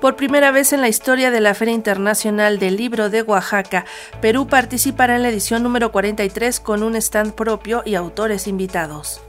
Por primera vez en la historia de la Feria Internacional del Libro de Oaxaca, Perú participará en la edición número 43 con un stand propio y autores invitados.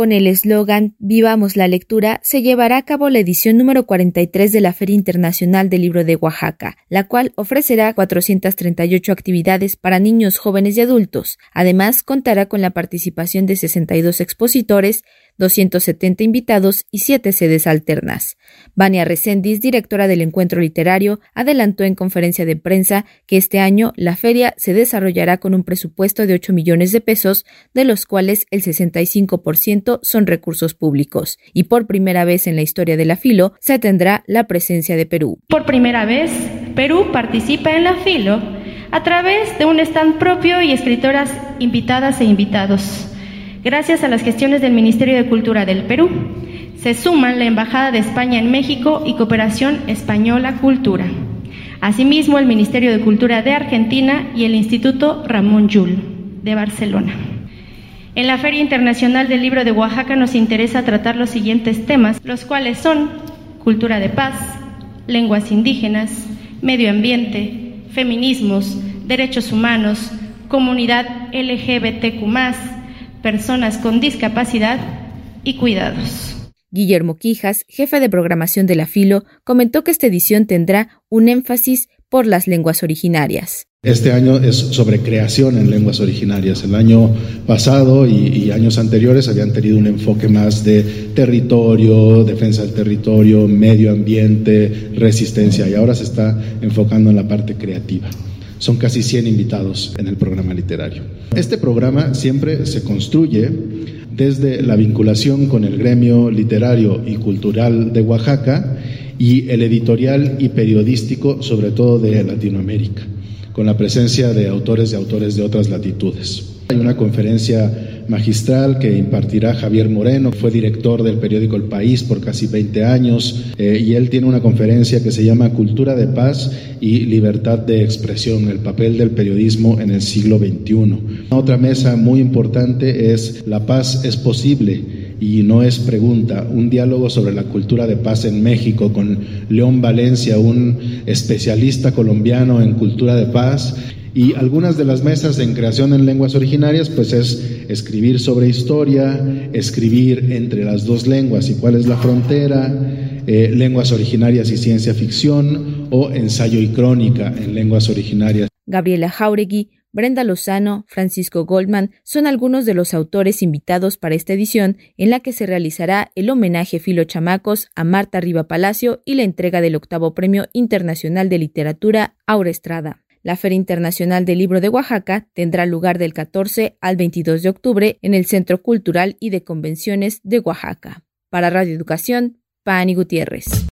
Con el eslogan Vivamos la lectura, se llevará a cabo la edición número 43 de la Feria Internacional del Libro de Oaxaca, la cual ofrecerá 438 actividades para niños, jóvenes y adultos. Además, contará con la participación de 62 expositores, 270 invitados y 7 sedes alternas. Vania Recendis, directora del encuentro literario, adelantó en conferencia de prensa que este año la feria se desarrollará con un presupuesto de 8 millones de pesos, de los cuales el 65% son recursos públicos. Y por primera vez en la historia de la Filo se tendrá la presencia de Perú. Por primera vez, Perú participa en la Filo a través de un stand propio y escritoras invitadas e invitados. Gracias a las gestiones del Ministerio de Cultura del Perú, se suman la Embajada de España en México y Cooperación Española Cultura. Asimismo, el Ministerio de Cultura de Argentina y el Instituto Ramón Llull de Barcelona. En la Feria Internacional del Libro de Oaxaca nos interesa tratar los siguientes temas, los cuales son cultura de paz, lenguas indígenas, medio ambiente, feminismos, derechos humanos, comunidad LGBTQ, personas con discapacidad y cuidados. Guillermo Quijas, jefe de programación de la Filo, comentó que esta edición tendrá un énfasis por las lenguas originarias. Este año es sobre creación en lenguas originarias. El año pasado y, años anteriores habían tenido un enfoque más de territorio, defensa del territorio, medio ambiente, resistencia y ahora se está enfocando en la parte creativa. Son casi 100 invitados en el programa literario. Este programa siempre se construye desde la vinculación con el gremio literario y cultural de Oaxaca y el editorial y periodístico, sobre todo de Latinoamérica, con la presencia de autores y autores de otras latitudes. Hay una conferencia magistral que impartirá Javier Moreno, fue director del periódico El País por casi 20 años eh, y él tiene una conferencia que se llama Cultura de Paz y Libertad de Expresión, el papel del periodismo en el siglo XXI. Otra mesa muy importante es La paz es posible y no es pregunta, un diálogo sobre la cultura de paz en México con León Valencia, un especialista colombiano en cultura de paz y algunas de las mesas en creación en lenguas originarias, pues es escribir sobre historia, escribir entre las dos lenguas y cuál es la frontera, eh, lenguas originarias y ciencia ficción o ensayo y crónica en lenguas originarias. Gabriela Jauregui, Brenda Lozano, Francisco Goldman son algunos de los autores invitados para esta edición en la que se realizará el homenaje Filo Chamacos a Marta Riva Palacio y la entrega del octavo Premio Internacional de Literatura Aura Estrada. La Feria Internacional del Libro de Oaxaca tendrá lugar del 14 al 22 de octubre en el Centro Cultural y de Convenciones de Oaxaca. Para Radio Educación, Pani Gutiérrez.